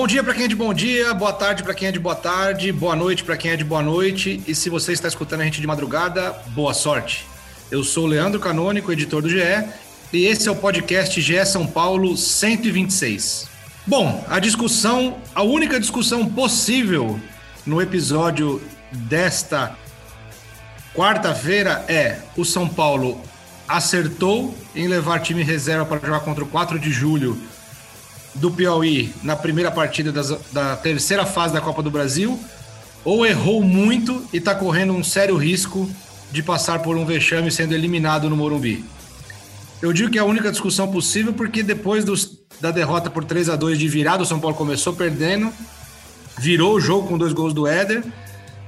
Bom dia para quem é de bom dia, boa tarde para quem é de boa tarde, boa noite para quem é de boa noite. E se você está escutando a gente de madrugada, boa sorte. Eu sou o Leandro Canônico, editor do GE, e esse é o podcast GE São Paulo 126. Bom, a discussão, a única discussão possível no episódio desta quarta-feira é: o São Paulo acertou em levar time reserva para jogar contra o 4 de julho do Piauí na primeira partida das, da terceira fase da Copa do Brasil, ou errou muito e está correndo um sério risco de passar por um vexame sendo eliminado no Morumbi. Eu digo que é a única discussão possível porque depois dos, da derrota por 3 a 2 de virada, o São Paulo começou perdendo, virou o jogo com dois gols do Éder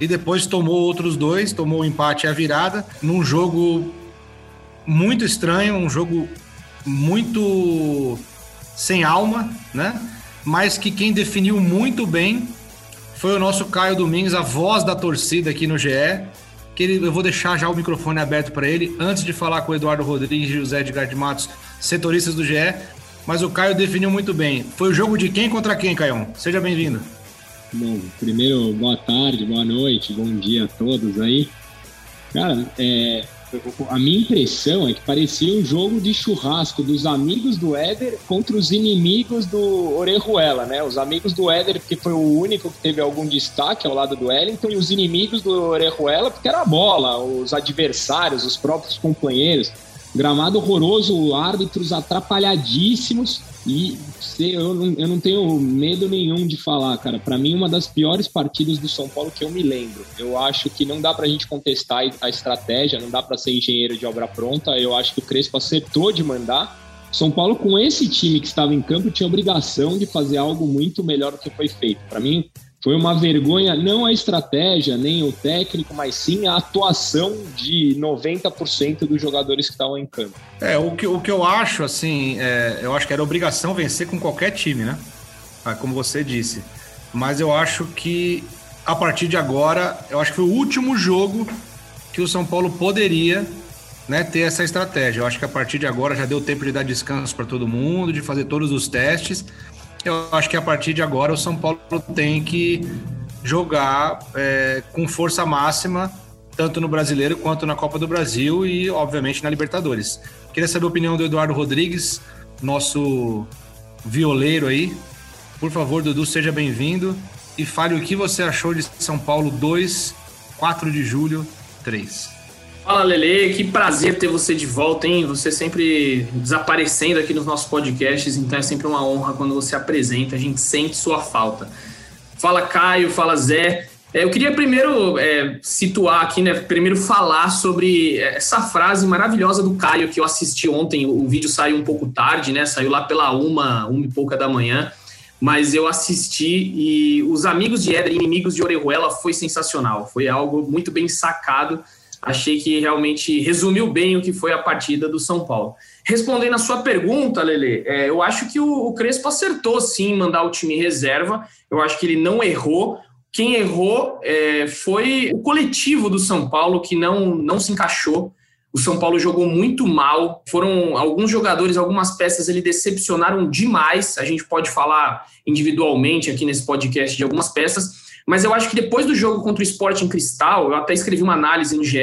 e depois tomou outros dois, tomou o empate e a virada, num jogo muito estranho, um jogo muito sem alma, né? Mas que quem definiu muito bem foi o nosso Caio Domingues, a voz da torcida aqui no GE. Que ele, eu vou deixar já o microfone aberto para ele antes de falar com o Eduardo Rodrigues e José Edgar de Matos, setoristas do GE. Mas o Caio definiu muito bem. Foi o jogo de quem contra quem, Caio? Seja bem-vindo. Bom, primeiro, boa tarde, boa noite, bom dia a todos aí. Cara, é, a minha impressão é que parecia um jogo de churrasco dos amigos do Éder contra os inimigos do Orejuela, né? Os amigos do Éder, porque foi o único que teve algum destaque ao lado do Wellington, e os inimigos do Orejuela, porque era a bola, os adversários, os próprios companheiros. Gramado horroroso, árbitros atrapalhadíssimos. E eu não, eu não tenho medo nenhum de falar, cara. Para mim, uma das piores partidas do São Paulo que eu me lembro. Eu acho que não dá pra gente contestar a estratégia, não dá para ser engenheiro de obra pronta. Eu acho que o Crespo acertou de mandar. São Paulo, com esse time que estava em campo, tinha obrigação de fazer algo muito melhor do que foi feito. Para mim, foi uma vergonha, não a estratégia, nem o técnico, mas sim a atuação de 90% dos jogadores que estavam em campo. É, o que, o que eu acho, assim, é, eu acho que era obrigação vencer com qualquer time, né? Ah, como você disse. Mas eu acho que a partir de agora, eu acho que foi o último jogo que o São Paulo poderia né, ter essa estratégia. Eu acho que a partir de agora já deu tempo de dar descanso para todo mundo, de fazer todos os testes. Eu acho que a partir de agora o São Paulo tem que jogar é, com força máxima, tanto no Brasileiro quanto na Copa do Brasil e, obviamente, na Libertadores. Queria saber a opinião do Eduardo Rodrigues, nosso violeiro aí. Por favor, Dudu, seja bem-vindo e fale o que você achou de São Paulo 2, 4 de julho 3. Fala, Lele, que prazer ter você de volta, hein? Você sempre desaparecendo aqui nos nossos podcasts, então é sempre uma honra quando você apresenta, a gente sente sua falta. Fala, Caio, fala, Zé. É, eu queria primeiro é, situar aqui, né? Primeiro falar sobre essa frase maravilhosa do Caio que eu assisti ontem. O vídeo saiu um pouco tarde, né? Saiu lá pela uma, uma e pouca da manhã. Mas eu assisti e os amigos de Éder, inimigos de Orejuela, foi sensacional. Foi algo muito bem sacado achei que realmente resumiu bem o que foi a partida do São Paulo. Respondendo a sua pergunta, Lele, é, eu acho que o, o, Crespo acertou sim mandar o time reserva, eu acho que ele não errou. Quem errou é, foi o coletivo do São Paulo, que não, não se encaixou. O São Paulo jogou muito mal. Foram alguns jogadores, algumas peças, ele decepcionaram demais. A gente pode falar individualmente aqui nesse podcast de algumas peças mas eu acho que depois do jogo contra o Sport em Cristal, eu até escrevi uma análise no GE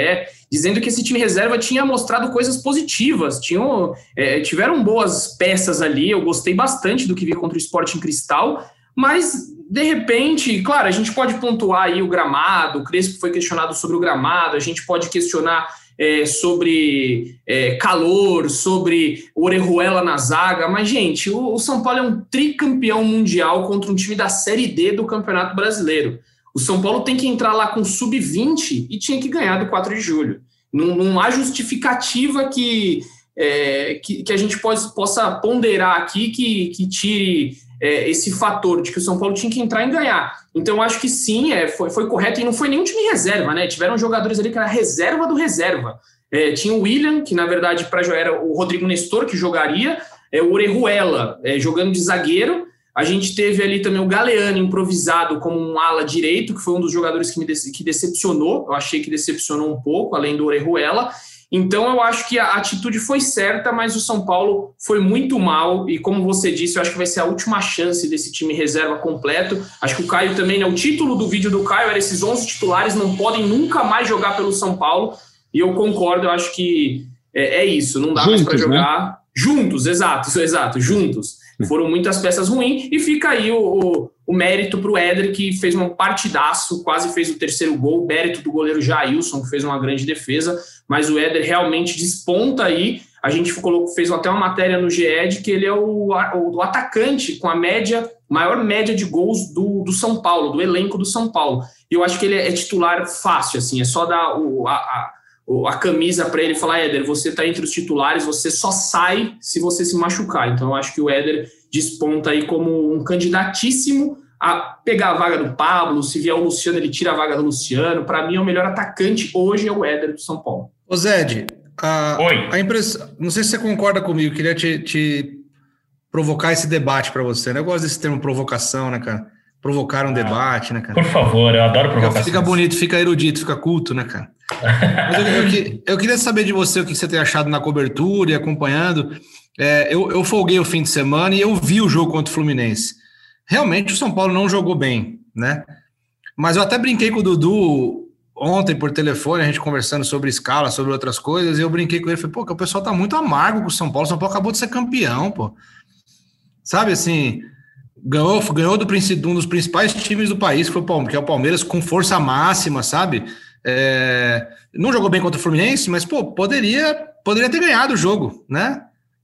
dizendo que esse time reserva tinha mostrado coisas positivas, tinham, é, tiveram boas peças ali. Eu gostei bastante do que vi contra o Sport em Cristal, mas de repente, claro, a gente pode pontuar aí o gramado, o Crespo foi questionado sobre o gramado, a gente pode questionar é, sobre é, calor, sobre Orejuela na zaga, mas, gente, o, o, São Paulo é um tricampeão mundial contra um time da Série D do Campeonato Brasileiro. O São Paulo tem que entrar lá com sub-20 e tinha que ganhar do 4 de julho. Não, não há justificativa que é, que, que, a gente pode, possa ponderar aqui que, que tire é, esse fator de que o São Paulo tinha que entrar e ganhar. Então, acho que sim, é, foi, foi correto, e não foi nenhum time reserva, né? Tiveram jogadores ali que era reserva do reserva. É, tinha o William, que na verdade para era o Rodrigo Nestor que jogaria, é, o Orejuela é, jogando de zagueiro. A gente teve ali também o Galeano improvisado como um ala direito, que foi um dos jogadores que me que decepcionou. Eu achei que decepcionou um pouco, além do Orejuela. Então eu acho que a atitude foi certa, mas o São Paulo foi muito mal. E como você disse, eu acho que vai ser a última chance desse time reserva completo. Acho que o Caio também, né? O título do vídeo do Caio era esses 11 titulares não podem nunca mais jogar pelo São Paulo. E eu concordo, eu acho que é, é isso, não dá juntos, mais para jogar né? juntos, exato, exato, juntos. Foram muitas peças ruins e fica aí o, o, o mérito para o Éder, que fez um partidaço, quase fez o terceiro gol, mérito do goleiro Jailson, que fez uma grande defesa, mas o Éder realmente desponta aí. A gente colocou, fez até uma matéria no GE de que ele é o, o, o atacante com a média, maior média de gols do, do São Paulo, do elenco do São Paulo. E eu acho que ele é, é titular fácil, assim, é só dar o, a, a a camisa para ele falar, Éder, você está entre os titulares, você só sai se você se machucar. Então eu acho que o Éder desponta aí como um candidatíssimo a pegar a vaga do Pablo, se vier o Luciano, ele tira a vaga do Luciano. Para mim, o melhor atacante hoje é o Éder do São Paulo. Ô Zed, a, Oi. a impressão, não sei se você concorda comigo, queria te, te provocar esse debate para você. Né? Eu gosto desse termo provocação, né, cara? Provocar um ah, debate, né, cara? Por favor, eu adoro provocação. Fica bonito, fica erudito, fica culto, né, cara? Eu, eu, eu, queria saber de você o que você tem achado na cobertura e acompanhando. É, eu, eu folguei o fim de semana e eu vi o jogo contra o Fluminense. Realmente o São Paulo não jogou bem, né? Mas eu até brinquei com o Dudu ontem por telefone, a gente conversando sobre escala, sobre outras coisas, e eu brinquei com ele, falei, pô, que o pessoal tá muito amargo com o São Paulo, o São Paulo acabou de ser campeão, pô. Sabe assim, ganhou, ganhou do, um dos principais times do país, que, foi que é o Palmeiras, com força máxima, sabe? É, não jogou bem contra o Fluminense, mas pô, poderia, poderia ter ganhado o jogo, né?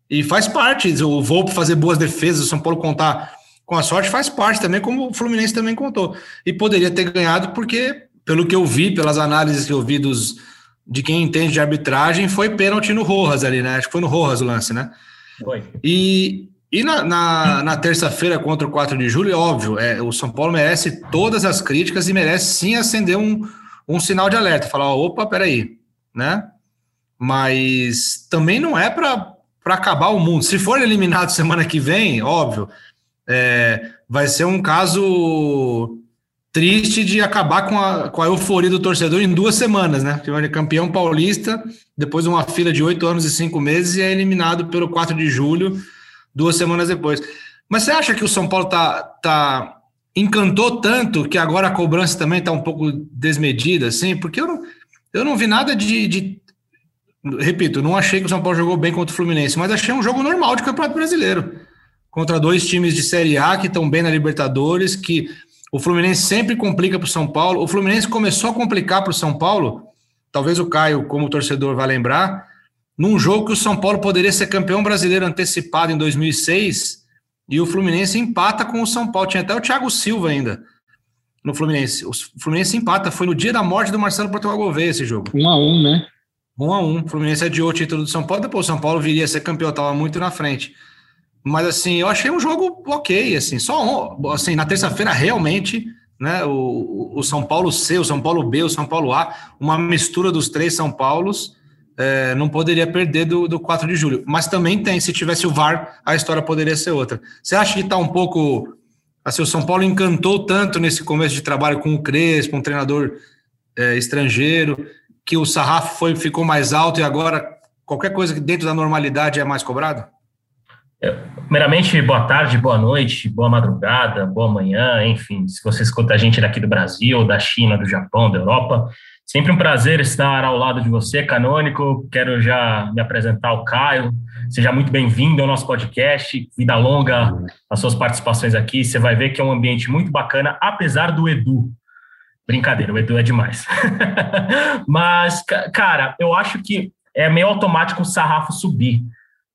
E faz parte, o Volpe fazer boas defesas, o São Paulo contar com a sorte faz parte também, como o Fluminense também contou. E poderia ter ganhado porque, pelo que eu vi, pelas análises que eu vi dos, de quem entende de arbitragem, foi pênalti no Rojas ali, né? Acho que foi no Rojas o lance, né? Foi. E, e na, na, na terça-feira contra o 4 de julho, é óbvio, é, o São Paulo merece todas as críticas e merece sim acender um, um sinal de alerta, falar, opa, peraí, né? Mas também não é para acabar o mundo. Se for eliminado semana que vem, óbvio, é, vai ser um caso triste de acabar com a, com a euforia do torcedor em duas semanas, né? Campeão paulista, depois de uma fila de oito anos e cinco meses, e é eliminado pelo 4 de julho, duas semanas depois. Mas você acha que o São Paulo tá, tá encantou tanto que agora a cobrança também está um pouco desmedida, assim, porque eu não, eu não vi nada de, de, Repito, não achei que o São Paulo jogou bem contra o Fluminense, mas achei um jogo normal de Campeonato Brasileiro. Contra dois times de Série A que estão bem na Libertadores, que o Fluminense sempre complica para o São Paulo. O Fluminense começou a complicar para o São Paulo, talvez o Caio, como torcedor, vai lembrar, num jogo que o São Paulo poderia ser campeão brasileiro antecipado em 2006 e o Fluminense empata com o São Paulo. Tinha até o Thiago Silva ainda no Fluminense. O Fluminense empata. Foi no dia da morte do Marcelo Portugal Gouveia esse jogo. Um a um, né? Um a um. O Fluminense adiou o título do São Paulo. Depois o São Paulo viria a ser campeão. Estava muito na frente. Mas assim, eu achei um jogo ok. Assim, só assim, na terça-feira realmente, né? O, o São Paulo C, o São Paulo B, o São Paulo A, uma mistura dos três São Paulos é, não poderia perder do, do 4 de julho. Mas também tem, se tivesse o VAR, a história poderia ser outra. Você acha que está um pouco. Assim, o São Paulo encantou tanto nesse começo de trabalho com o Crespo, um treinador é, estrangeiro, que o sarrafo foi, ficou mais alto e agora qualquer coisa que dentro da normalidade é mais cobrado? É, primeiramente, boa tarde, boa noite, boa madrugada, boa manhã, enfim, se você escuta a gente daqui do Brasil, da China, do Japão, da Europa, Sempre um prazer estar ao lado de você, Canônico. Quero já me apresentar ao Caio. Seja muito bem-vindo ao nosso podcast. Vida longa as suas participações aqui. Você vai ver que é um ambiente muito bacana, apesar do Edu. Brincadeira, o Edu é demais. Mas, cara, eu acho que é meio automático o sarrafo subir.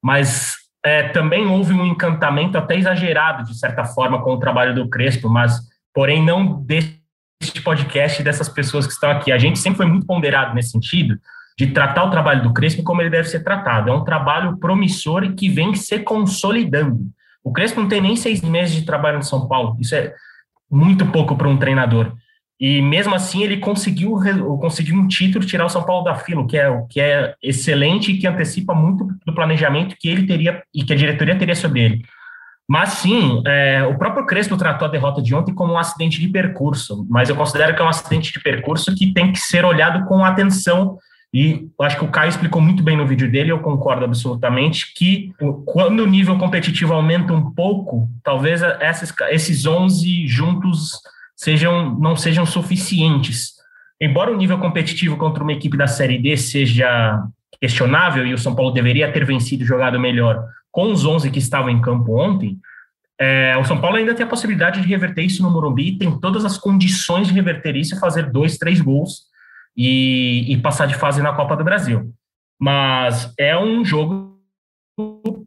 Mas é, também houve um encantamento até exagerado, de certa forma, com o trabalho do Crespo, mas, porém, não desse este podcast dessas pessoas que estão aqui. A gente sempre foi muito ponderado nesse sentido de tratar o trabalho do Crespo como ele deve ser tratado. É um trabalho promissor e que vem se consolidando. O Crespo não tem nem seis meses de trabalho no São Paulo. Isso é muito pouco para um treinador. E mesmo assim ele conseguiu, conseguiu um título tirar o São Paulo da fila, que é, que é excelente e que antecipa muito do planejamento que ele teria e que a diretoria teria sobre ele. Mas sim, é, o próprio Crespo tratou a derrota de ontem como um acidente de percurso, mas eu considero que é um acidente de percurso que tem que ser olhado com atenção. E acho que o Caio explicou muito bem no vídeo dele, eu concordo absolutamente, que quando o nível competitivo aumenta um pouco, talvez esses, esses 11 juntos sejam, não sejam suficientes. Embora o nível competitivo contra uma equipe da Série D seja questionável e o São Paulo deveria ter vencido e jogado melhor, com os 11 que estavam em campo ontem, é, o São Paulo ainda tem a possibilidade de reverter isso no Morumbi, tem todas as condições de reverter isso e fazer dois, três gols e, e passar de fase na Copa do Brasil. Mas é um jogo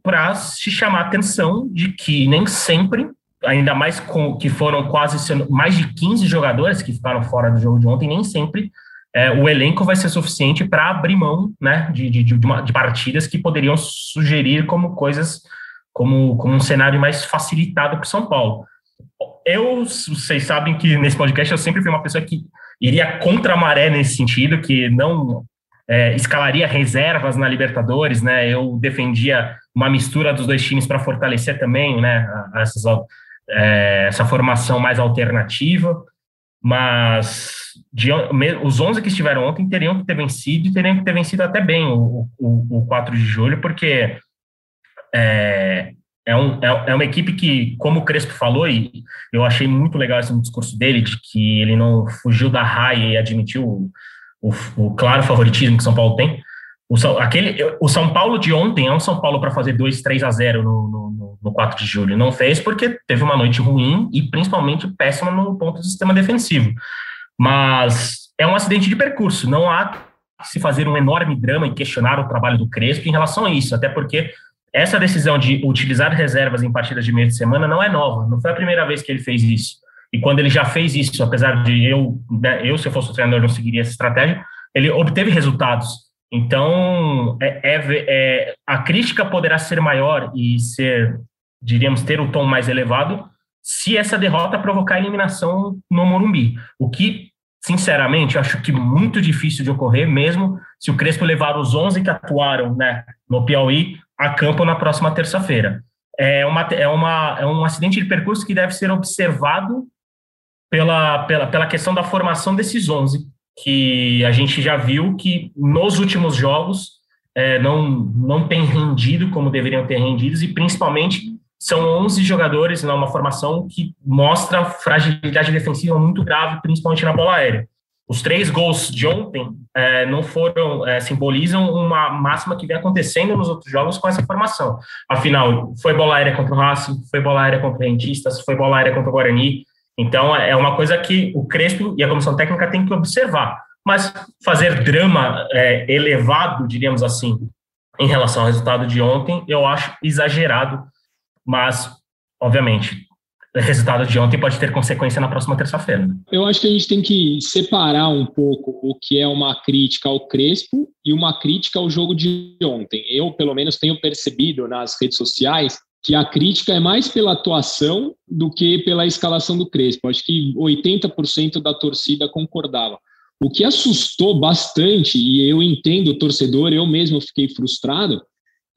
para se chamar a atenção de que nem sempre, ainda mais com que foram quase mais de 15 jogadores que ficaram fora do jogo de ontem, nem sempre é, o elenco vai ser suficiente para abrir mão né, de, de, de, uma, de, partidas que poderiam sugerir como coisas, como, como um cenário mais facilitado para o São Paulo. Eu, vocês sabem que nesse podcast eu sempre fui uma pessoa que iria contra a maré nesse sentido, que não é, escalaria reservas na Libertadores, né? Eu defendia uma mistura dos dois times para fortalecer também, né? Essas, é, essa formação mais alternativa mas de, os 11 que estiveram ontem teriam que ter vencido e teriam que ter vencido até bem o, o, o 4 de julho, porque é, é, um, é, é, uma equipe que, como o Crespo falou, e eu achei muito legal esse discurso dele, de que ele não fugiu da raia e admitiu o, o, claro favoritismo que São Paulo tem. O São, aquele, o São Paulo de ontem é um São Paulo para fazer 2, 3 a 0 no, no no 4 de julho. Não fez porque teve uma noite ruim e principalmente péssima no ponto do sistema defensivo. Mas é um acidente de percurso. Não há que se fazer um enorme drama e questionar o trabalho do Crespo em relação a isso, até porque essa decisão de utilizar reservas em partidas de meio de semana não é nova. Não foi a primeira vez que ele fez isso. E quando ele já fez isso, apesar de eu, né, eu se eu fosse o treinador, não seguiria essa estratégia, ele obteve resultados. Então, é, é, é, a crítica poderá ser maior e ser diríamos, ter o tom mais elevado se essa derrota provocar eliminação no Morumbi. O que, sinceramente, acho que muito difícil de ocorrer, mesmo se o Crespo levar os 11 que atuaram né, no Piauí a campo na próxima terça-feira. É, uma, é, uma, é um acidente de percurso que deve ser observado pela, pela, pela questão da formação desses 11, que a gente já viu que nos últimos jogos é, não, não tem rendido como deveriam ter rendido, e principalmente são 11 jogadores numa formação que mostra fragilidade defensiva muito grave, principalmente na bola aérea. Os três gols de ontem é, não foram é, simbolizam uma máxima que vem acontecendo nos outros jogos com essa formação. Afinal, foi bola aérea contra o Racing, foi bola aérea contra o Rentistas, foi bola aérea contra o Guarani. Então é uma coisa que o Crespo e a comissão técnica têm que observar. Mas fazer drama é, elevado, diríamos assim, em relação ao resultado de ontem, eu acho exagerado mas, obviamente, o resultado de ontem pode ter consequência na próxima terça-feira. Né? Eu acho que a gente tem que separar um pouco o que é uma crítica ao Crespo e uma crítica ao jogo de ontem. Eu, pelo menos, tenho percebido nas redes sociais que a crítica é mais pela atuação do que pela escalação do Crespo. Acho que 80% da torcida concordava. O que assustou bastante, e eu entendo o torcedor, eu mesmo fiquei frustrado,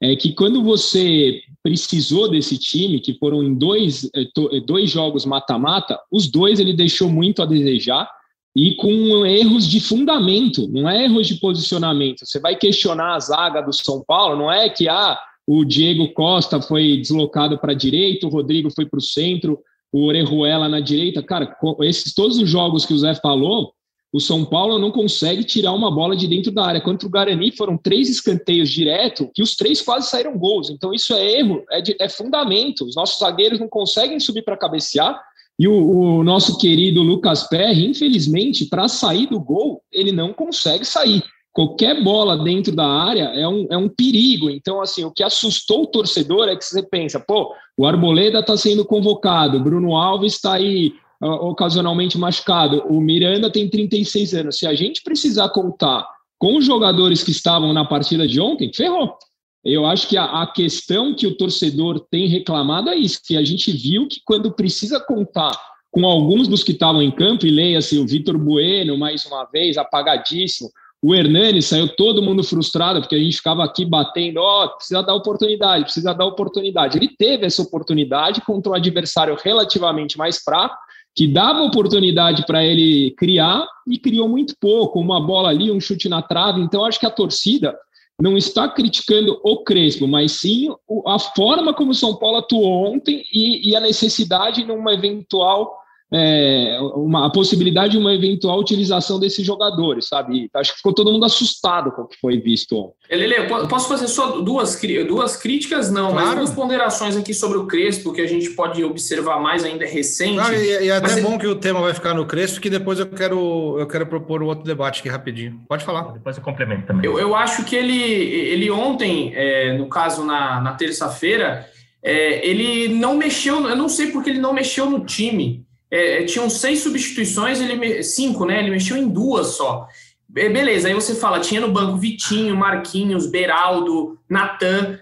é que quando você precisou desse time, que foram em dois, eh, eh, dois jogos mata-mata, os dois ele deixou muito a desejar e com erros de fundamento, não é erros de posicionamento. Você vai questionar a zaga do São Paulo, não é que ah, o Diego Costa foi deslocado para a direita, o Rodrigo foi para o centro, o Orejuela na direita. Cara, esses todos os jogos que o Zé falou, o São Paulo não consegue tirar uma bola de dentro da área. Contra o Guarani foram três escanteios direto, que os três quase saíram gols. Então isso é erro, é, de, é fundamento. Os nossos zagueiros não conseguem subir para cabecear. E o, o, nosso querido Lucas Perry, infelizmente, para sair do gol, ele não consegue sair. Qualquer bola dentro da área é um, é um perigo. Então, assim, o que assustou o torcedor é que você pensa, pô, o Arboleda está sendo convocado, Bruno Alves está aí ocasionalmente machucado. O Miranda tem 36 anos. Se a gente precisar contar com os jogadores que estavam na partida de ontem, ferrou. Eu acho que a, a, questão que o torcedor tem reclamado é isso, que a gente viu que quando precisa contar com alguns dos que estavam em campo, e leia-se o Vitor Bueno, mais uma vez, apagadíssimo, o Hernani saiu todo mundo frustrado, porque a gente ficava aqui batendo, ó, oh, precisa dar oportunidade, precisa dar oportunidade. Ele teve essa oportunidade contra um adversário relativamente mais fraco, que dava oportunidade para ele criar e criou muito pouco, uma bola ali, um chute na trave. Então, acho que a torcida não está criticando o Crespo, mas sim a forma como o São Paulo atuou ontem e, e a necessidade numa eventual é, uma, a possibilidade de uma eventual utilização desses jogadores, sabe? Acho que ficou todo mundo assustado com o que foi visto. Lele, posso fazer só duas, duas críticas? Não, claro. mas duas ponderações aqui sobre o Crespo, que a gente pode observar mais ainda é recente. Claro, e, e é até mas... bom que o tema vai ficar no Crespo, que depois eu quero, eu quero propor um outro debate aqui rapidinho. Pode falar. Depois eu complemento também. Eu, eu acho que ele, ele ontem, é, no caso na, na terça-feira, é, ele não mexeu, eu não sei porque ele não mexeu no time é, tinham seis substituições, ele cinco, né? Ele mexeu em duas só. Beleza, aí você fala, tinha no banco Vitinho, Marquinhos, Beraldo, Natan.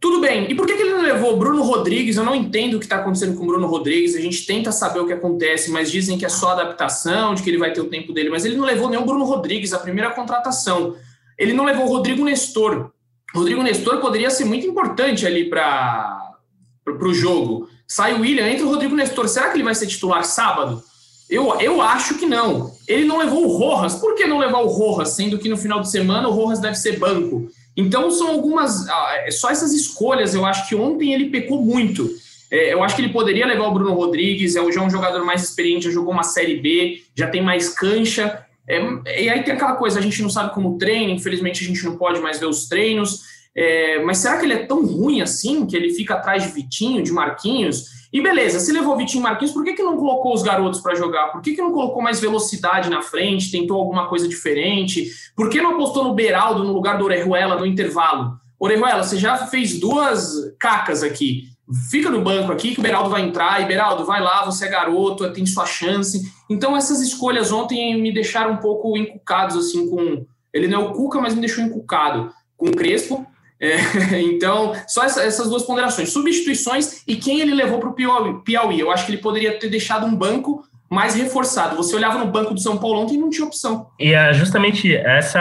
Tudo bem. E por que, que ele não levou Bruno Rodrigues? Eu não entendo o que está acontecendo com o Bruno Rodrigues. A gente tenta saber o que acontece, mas dizem que é só adaptação, de que ele vai ter o tempo dele. Mas ele não levou o Bruno Rodrigues, a primeira contratação. Ele não levou o Rodrigo Nestor. Rodrigo Nestor poderia ser muito importante ali para o jogo. Sai o William, entra o Rodrigo Nestor. Será que ele vai ser titular sábado? Eu, eu acho que não. Ele não levou o Rojas. Por que não levar o Rojas, sendo que no final de semana o Rojas deve ser banco? Então são algumas. Ah, é só essas escolhas. Eu acho que ontem ele pecou muito. É, eu acho que ele poderia levar o Bruno Rodrigues, é já um jogador mais experiente, já jogou uma Série B, já tem mais cancha. É, e aí tem aquela coisa, a gente não sabe como treina, infelizmente a gente não pode mais ver os treinos. É, mas será que ele é tão ruim assim que ele fica atrás de Vitinho, de Marquinhos? E beleza, se levou Vitinho e Marquinhos, por que, que não colocou os garotos para jogar? Por que, que não colocou mais velocidade na frente, tentou alguma coisa diferente? Por que não apostou no Beraldo no lugar do Orejuela no intervalo? Orejuela, você já fez duas cacas aqui. Fica no banco aqui que o Beraldo vai entrar, e Beraldo, vai lá, você é garoto, tem sua chance. Então essas escolhas ontem me deixaram um pouco encucados, assim, com... Ele não é o Cuca, mas me deixou encucado com o Crespo, é, então, só essa, essas duas ponderações. Substituições e quem ele levou para o Piauí. Eu acho que ele poderia ter deixado um banco mais reforçado. Você olhava no banco do São Paulo ontem e não tinha opção. E é justamente essa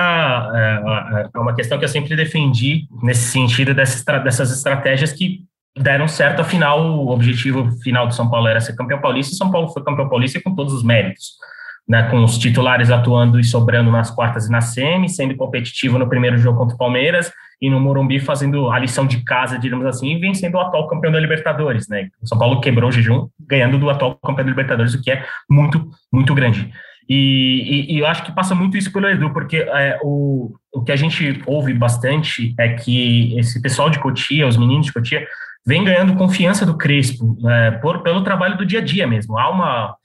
é, é uma questão que eu sempre defendi nesse sentido dessas, dessas estratégias que deram certo. Afinal, o objetivo final do São Paulo era ser campeão paulista e São Paulo foi campeão paulista com todos os méritos. Né, com os titulares atuando e sobrando nas quartas e na semi, sendo competitivo no primeiro jogo contra o Palmeiras e no Morumbi fazendo a lição de casa, digamos assim, e vencendo o atual campeão da Libertadores, né? O São Paulo quebrou o jejum, ganhando do atual campeão da Libertadores, o que é muito, muito grande. E, e, e eu acho que passa muito isso pelo Edu, porque é, o, o que a gente ouve bastante é que esse pessoal de Cotia, os meninos de Cotia, vem ganhando confiança do Crespo, é, por, pelo trabalho do dia a dia mesmo. Há uma,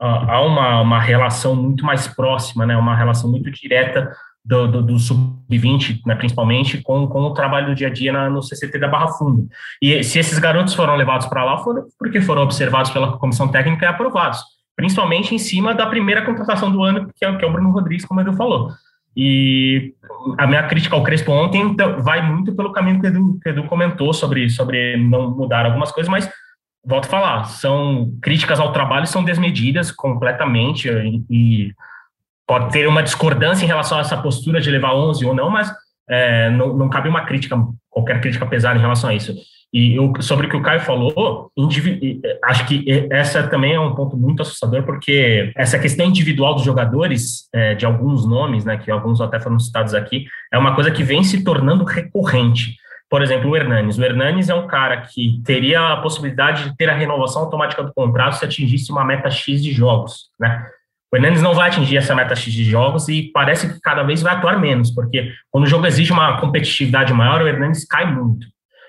há uma, uma relação muito mais próxima, né? uma relação muito direta do, do, do sub-20, né, principalmente, com, com o trabalho do dia a dia na, no CCT da Barra Funda. E se esses garotos foram levados para lá, foram porque foram observados pela comissão técnica e aprovados, principalmente em cima da primeira contratação do ano, que é, que é o Bruno Rodrigues, como ele falou. E a minha crítica ao Crespo ontem então, vai muito pelo caminho que o Edu, que Edu comentou sobre, sobre não mudar algumas coisas, mas volto a falar, são críticas ao trabalho são desmedidas completamente e, e pode ter uma discordância em relação a essa postura de levar 11 ou não, mas é, não, não, cabe uma crítica, qualquer crítica pesada em relação a isso. E eu, sobre o que o Caio falou, acho que essa também é um ponto muito assustador, porque essa questão individual dos jogadores, é, de alguns nomes, né, que alguns até foram citados aqui, é uma coisa que vem se tornando recorrente. Por exemplo, o Hernanes. O Hernanes é um cara que teria a possibilidade de ter a renovação automática do contrato se atingisse uma meta X de jogos, né? O Hernandes não vai atingir essa meta X de jogos e parece que cada vez vai atuar menos, porque quando o jogo exige uma competitividade maior, o Hernandes cai muito.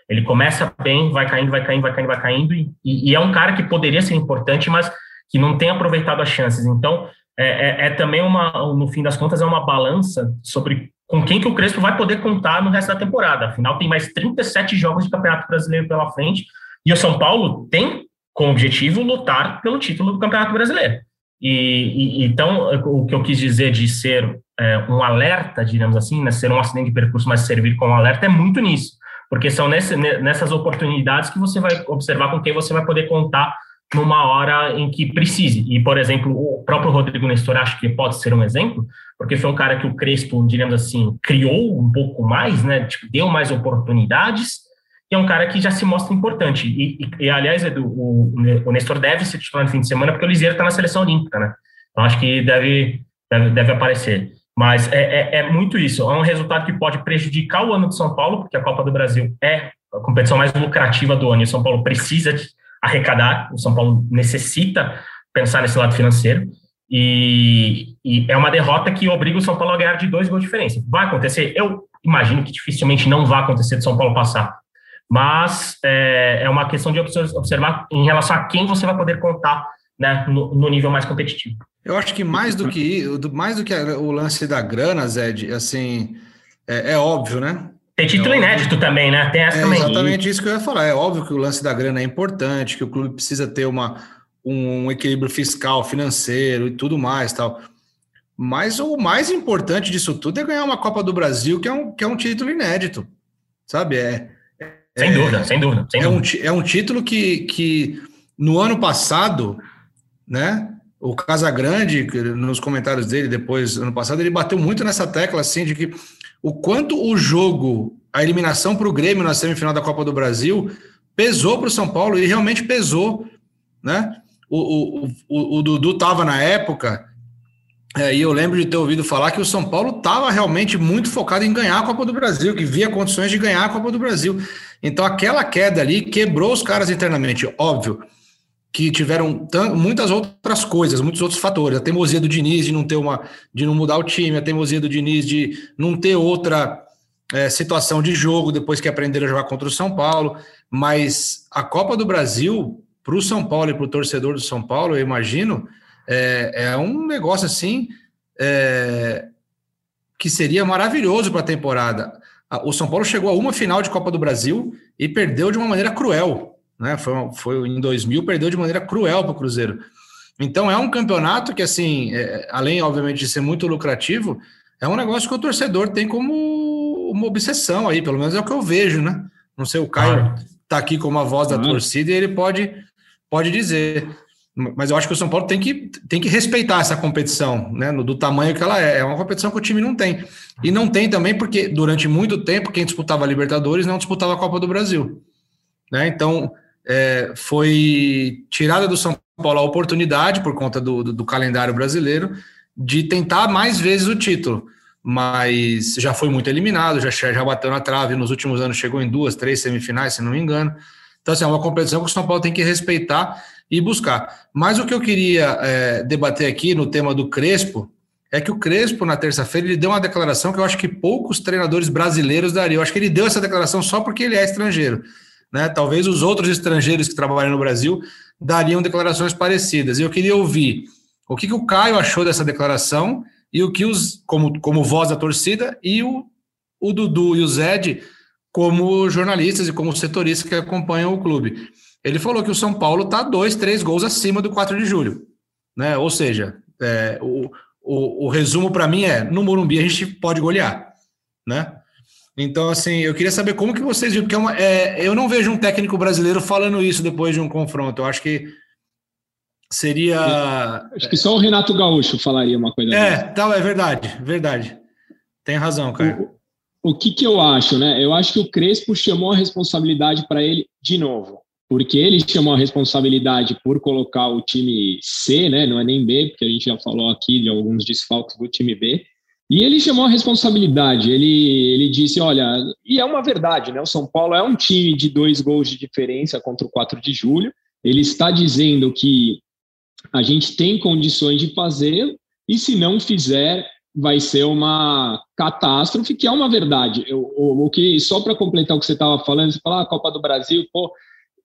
Ele começa bem, vai caindo, vai caindo, vai caindo, vai caindo, e, e é um cara que poderia ser importante, mas que não tem aproveitado as chances. Então, é, é, é, também uma, no fim das contas, é uma balança sobre com quem que o Crespo vai poder contar no resto da temporada. Afinal, tem mais 37 jogos de Campeonato Brasileiro pela frente, e o São Paulo tem como objetivo lutar pelo título do Campeonato Brasileiro. E, e, então, o que eu quis dizer de ser é, um alerta, digamos assim, né, ser um acidente de percurso, mas servir como alerta, é muito nisso, porque são nesse, nessas oportunidades que você vai observar com quem você vai poder contar numa hora em que precise. E, por exemplo, o próprio Rodrigo Nestor acho que pode ser um exemplo, porque foi um cara que o Crespo, digamos assim, criou um pouco mais, né, tipo, deu mais oportunidades, e é um cara que já se mostra importante. E, e, e aliás, Edu, o, o Nestor deve ser titular no fim de semana, porque o Liseiro está na seleção olímpica, né? Então, acho que deve, deve, deve aparecer. Mas é, é, é, muito isso. É um resultado que pode prejudicar o ano de São Paulo, porque a Copa do Brasil é a competição mais lucrativa do ano e o São Paulo precisa arrecadar, o São Paulo necessita pensar nesse lado financeiro. E, e, é uma derrota que obriga o São Paulo a ganhar de dois gols de diferença. Vai acontecer? Eu imagino que dificilmente não vai acontecer de São Paulo passar. Mas é, é uma questão de observar em relação a quem você vai poder contar né, no, no nível mais competitivo. Eu acho que mais do que mais do que o lance da grana, Zed, assim, é, é óbvio, né? Tem título é inédito também, né? Tem essa é também. exatamente isso que eu ia falar. É óbvio que o lance da grana é importante, que o clube precisa ter uma, um equilíbrio fiscal, financeiro e tudo mais, tal. Mas o mais importante disso tudo é ganhar uma Copa do Brasil, que é um, que é um título inédito, sabe? É, sem dúvida, sem dúvida. Sem é, dúvida. Um, é um título que, que no ano passado, né? O Casagrande, nos comentários dele depois, ano passado, ele bateu muito nessa tecla assim de que o quanto o jogo, a eliminação para o Grêmio na semifinal da Copa do Brasil, pesou para o São Paulo e realmente pesou, né? O, o, o, o Dudu estava na época, é, e eu lembro de ter ouvido falar que o São Paulo estava realmente muito focado em ganhar a Copa do Brasil, que via condições de ganhar a Copa do Brasil. Então aquela queda ali quebrou os caras internamente, óbvio que tiveram muitas outras coisas, muitos outros fatores. A teimosia do Diniz de não ter uma, de não mudar o time, a teimosia do Diniz de não ter outra é, situação de jogo depois que aprenderam a jogar contra o São Paulo. Mas a Copa do Brasil, para o São Paulo e para o torcedor do São Paulo, eu imagino, é, é um negócio assim é, que seria maravilhoso para a temporada. O São Paulo chegou a uma final de Copa do Brasil e perdeu de uma maneira cruel né? Foi, foi em 2000, perdeu de maneira cruel para o Cruzeiro. Então é um campeonato que, assim, é, além, obviamente, de ser muito lucrativo, é um negócio que o torcedor tem como uma obsessão aí, pelo menos é o que eu vejo, né? Não sei, o Caio está aqui como a voz da torcida e ele pode, pode dizer. Mas eu acho que o São Paulo tem que, tem que respeitar essa competição, né? Do tamanho que ela é. É uma competição que o time não tem. E não tem também porque, durante muito tempo, quem disputava a Libertadores não disputava a Copa do Brasil. Né? Então, é, foi tirada do São Paulo a oportunidade, por conta do, do, do, calendário brasileiro, de tentar mais vezes o título. Mas já foi muito eliminado, já, já bateu na trave, nos últimos anos chegou em duas, três semifinais, se não me engano. Então, assim, é uma competição que o São Paulo tem que respeitar e buscar. Mas o que eu queria é, debater aqui no tema do Crespo é que o Crespo, na terça-feira, ele deu uma declaração que eu acho que poucos treinadores brasileiros dariam. Eu acho que ele deu essa declaração só porque ele é estrangeiro né? Talvez os outros estrangeiros que trabalham no Brasil dariam declarações parecidas. E eu queria ouvir o que, que o Caio achou dessa declaração e o que os, como, como voz da torcida, e o, o Dudu e o Zed como jornalistas e como setoristas que acompanham o clube. Ele falou que o São Paulo está dois, três gols acima do 4 de julho. Né? Ou seja, é, o, o, o resumo para mim é: no Morumbi a gente pode golear. Né? Então, assim, eu queria saber como que vocês viram, porque é uma, é, eu não vejo um técnico brasileiro falando isso depois de um confronto. Eu acho que seria. Acho que só o Renato Gaúcho falaria uma coisa É, dessa. tal, é verdade, verdade. Tem razão, cara. O, o que, que eu acho, né? Eu acho que o Crespo chamou a responsabilidade para ele de novo. Porque ele chamou a responsabilidade por colocar o time C, né? Não é nem B, porque a gente já falou aqui de alguns desfalques do time B. E ele chamou a responsabilidade. Ele, ele disse: olha, e é uma verdade, né? O São Paulo é um time de dois gols de diferença contra o 4 de julho. Ele está dizendo que a gente tem condições de fazer, e se não fizer, vai ser uma catástrofe, que é uma verdade. Eu, o, que, só para completar o que você estava falando, você fala, ah, Copa do Brasil, pô,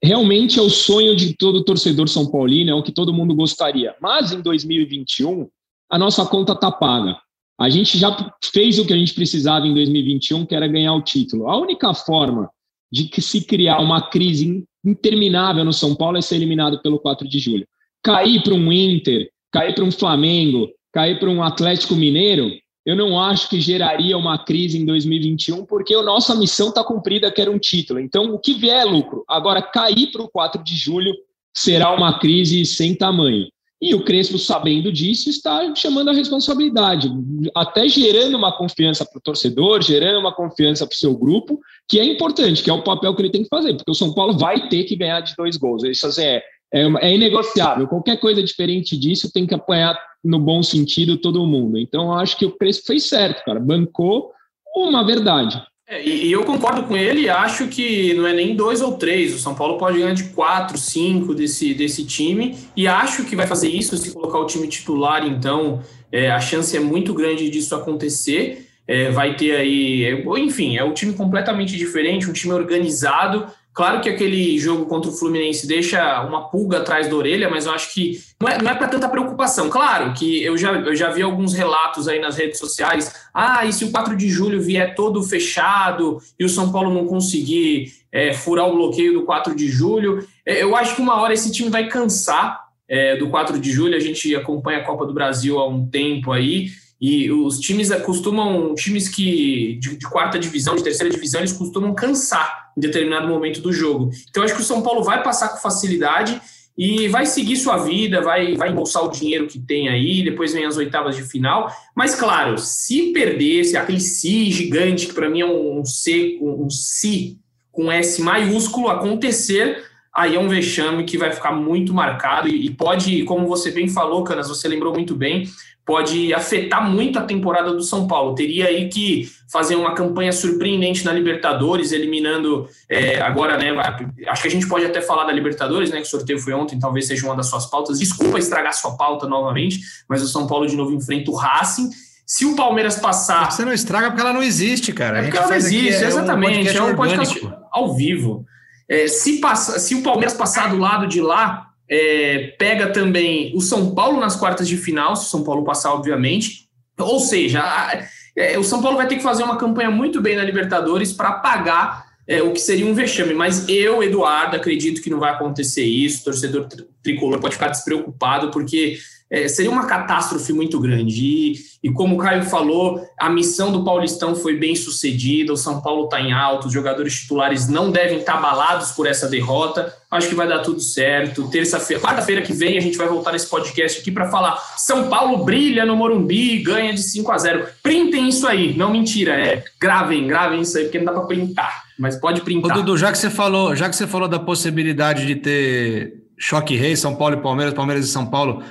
realmente é o sonho de todo torcedor São Paulino, é o que todo mundo gostaria. Mas em 2021, a nossa conta está paga. A gente já fez o que a gente precisava em 2021, que era ganhar o título. A única forma de que se criar uma crise interminável no São Paulo é ser eliminado pelo 4 de julho. Cair para um Inter, cair para um Flamengo, cair para um Atlético Mineiro, eu não acho que geraria uma crise em 2021, porque a nossa missão está cumprida, que era um título. Então, o que vier é lucro. Agora, cair para o 4 de julho será uma crise sem tamanho. E o Crespo, sabendo disso, está chamando a responsabilidade, até gerando uma confiança para o torcedor, gerando uma confiança para o seu grupo, que é importante, que é o papel que ele tem que fazer, porque o São Paulo vai ter que ganhar de dois gols. Isso assim, é, é, é inegociável. Qualquer coisa diferente disso tem que apanhar no bom sentido todo mundo. Então, eu acho que o Crespo fez certo, cara. Bancou uma verdade. É, e, eu concordo com ele, acho que não é nem dois ou três. O São Paulo pode ganhar de quatro, cinco desse, desse time, e acho que vai fazer isso se colocar o time titular, então é, a chance é muito grande disso acontecer. É, vai ter aí, enfim, é um time completamente diferente, um time organizado, Claro que aquele jogo contra o Fluminense deixa uma pulga atrás da orelha, mas eu acho que não é, não é para tanta preocupação. Claro que eu já, eu já vi alguns relatos aí nas redes sociais. Ah, e se o 4 de julho vier todo fechado e o São Paulo não conseguir é, furar o bloqueio do 4 de julho? É, eu acho que uma hora esse time vai cansar é, do 4 de julho. A gente acompanha a Copa do Brasil há um tempo aí. E os times costumam, times que de, de, quarta divisão, de terceira divisão, eles costumam cansar em determinado momento do jogo. Então, acho que o São Paulo vai passar com facilidade e vai seguir sua vida, vai, vai embolsar o dinheiro que tem aí, depois vem as oitavas de final. Mas, claro, se perder, se aquele si gigante, que para mim é um C, um si com S maiúsculo, acontecer, aí é um vexame que vai ficar muito marcado e, pode, como você bem falou, Canas, você lembrou muito bem, pode afetar muito a temporada do São Paulo. Teria aí que fazer uma campanha surpreendente na Libertadores, eliminando é, agora, né? Acho que a gente pode até falar da Libertadores, né? Que o sorteio foi ontem, talvez seja uma das suas pautas. Desculpa estragar sua pauta novamente, mas o São Paulo de novo enfrenta o Racing. Se o Palmeiras passar. Você não estraga porque ela não existe, cara. É porque ela não existe, é exatamente. Um é um podcast ao vivo. É, se, passa, se o Palmeiras passar do lado de lá, é, pega também o São Paulo nas quartas de final, se o São Paulo passar, obviamente. Ou seja, a, é, o São Paulo vai ter que fazer uma campanha muito bem na Libertadores para pagar é, o que seria um vexame. Mas eu, Eduardo, acredito que não vai acontecer isso. O torcedor tricolor pode ficar despreocupado, porque é, seria uma catástrofe muito grande. E, e, como o Caio falou, a missão do Paulistão foi bem sucedida, o São Paulo está em alto, os jogadores titulares não devem estar abalados por essa derrota. Acho que vai dar tudo certo. Terça-feira, quarta-feira que vem, a gente vai voltar nesse podcast aqui para falar: São Paulo brilha no Morumbi, ganha de 5 a 0. Printem isso aí, não mentira, é. Gravem, gravem isso aí, porque não dá para printar. Mas pode printar. Ô, Dudu, já que você falou, já que você falou da possibilidade de ter choque rei, São Paulo e Palmeiras, Palmeiras e São Paulo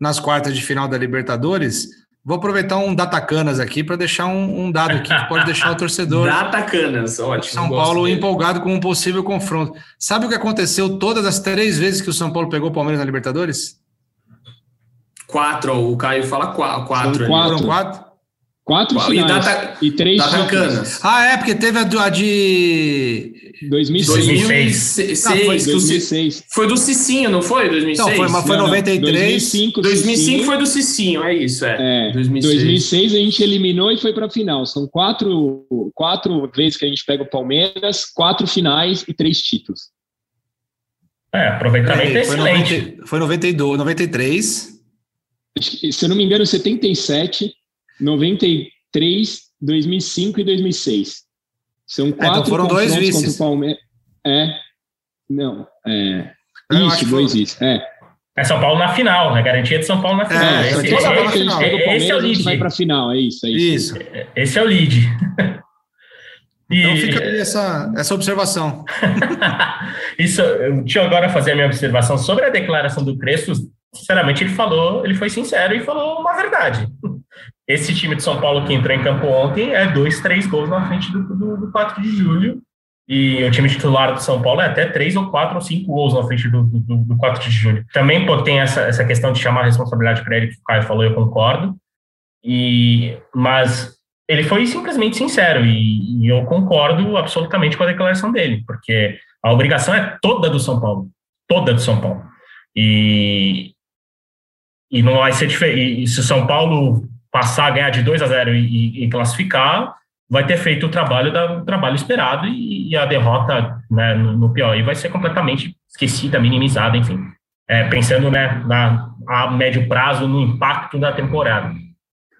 nas quartas de final da Libertadores. Vou aproveitar um Datacanas aqui para deixar um, um, dado aqui que pode deixar o torcedor. Datacanas, ótimo. São Paulo dele. empolgado com um possível confronto. Sabe o que aconteceu todas as três vezes que o São Paulo pegou o Palmeiras na Libertadores? Quatro, o Caio fala quatro. Quatro. Foram quatro? Quatro finais. E, data, e três Datacanas. Ah, é, porque teve a, a de 2006. 2006. Não, foi, 2006. Foi do Cicinho, não foi? 2006? Não, foi, mas foi não, 93. 2005, 2005 foi do Cicinho, é isso, é. é 2006. 2006 a gente eliminou e foi para a final. São quatro, quatro vezes que a gente pega o Palmeiras, quatro finais e três títulos. É, aproveitamento é, excelente. Foi, 90, foi 92, 93. Se eu não me engano, 77, 93, 2005 e 2006. São quatro é, então foram dois vices. contra o Palmeiras. É. Não. É. Isso, dois vices. É. É São Paulo na final, é garantia de São Paulo na final. É, esse, esse, esse, final. esse é o lead. vai para a final, é isso, é isso. isso. Esse é o lead. Então fica aí essa, essa observação. isso, deixa eu agora fazer a minha observação sobre a declaração do Crespo. Sinceramente, ele falou, ele foi sincero e falou uma verdade. Esse time de São Paulo que entrou em campo ontem é dois, três gols na frente do, do, do 4 de julho. E o time titular do São Paulo é até três ou quatro ou cinco gols na frente do, do, do 4 de julho. Também pô, tem essa, essa questão de chamar a responsabilidade para ele, que o Caio falou, eu concordo. E, mas ele foi simplesmente sincero e, e, eu concordo absolutamente com a declaração dele, porque a obrigação é toda do São Paulo, toda do São Paulo. E, e não vai ser diferente. E se o São Paulo passar, ganhar de 2 a 0 e, e, classificar, vai ter feito o trabalho, da, o trabalho esperado e, e a derrota né, no, no pior. Vai ser completamente esquecida, minimizada, enfim. é, pensando né, na, a médio prazo no impacto da temporada.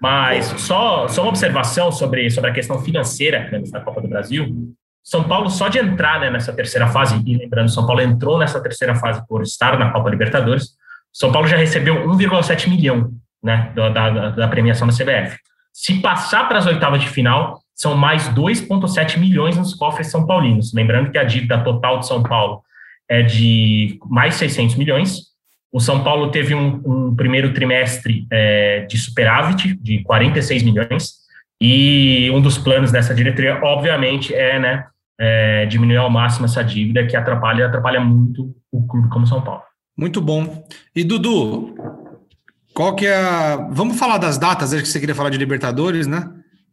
Mas só, só uma observação sobre, sobre a questão financeira né, da Copa do Brasil. São Paulo, só de entrar né, nessa terceira fase, e lembrando, São Paulo entrou nessa terceira fase por estar na Copa Libertadores, São Paulo já recebeu 1,7 milhão né, da, da, premiação da CBF. Se passar para as oitavas de final, são mais 2,7 milhões nos cofres são paulinos. Lembrando que a dívida total de São Paulo é de mais 600 milhões. O São Paulo teve um, um primeiro trimestre é, de superávit de 46 milhões. E um dos planos dessa diretoria, obviamente, é, né, é diminuir ao máximo essa dívida que atrapalha, atrapalha muito o clube como São Paulo. Muito bom. E Dudu, qual que é a... Vamos falar das datas, acho que você queria falar de Libertadores, né?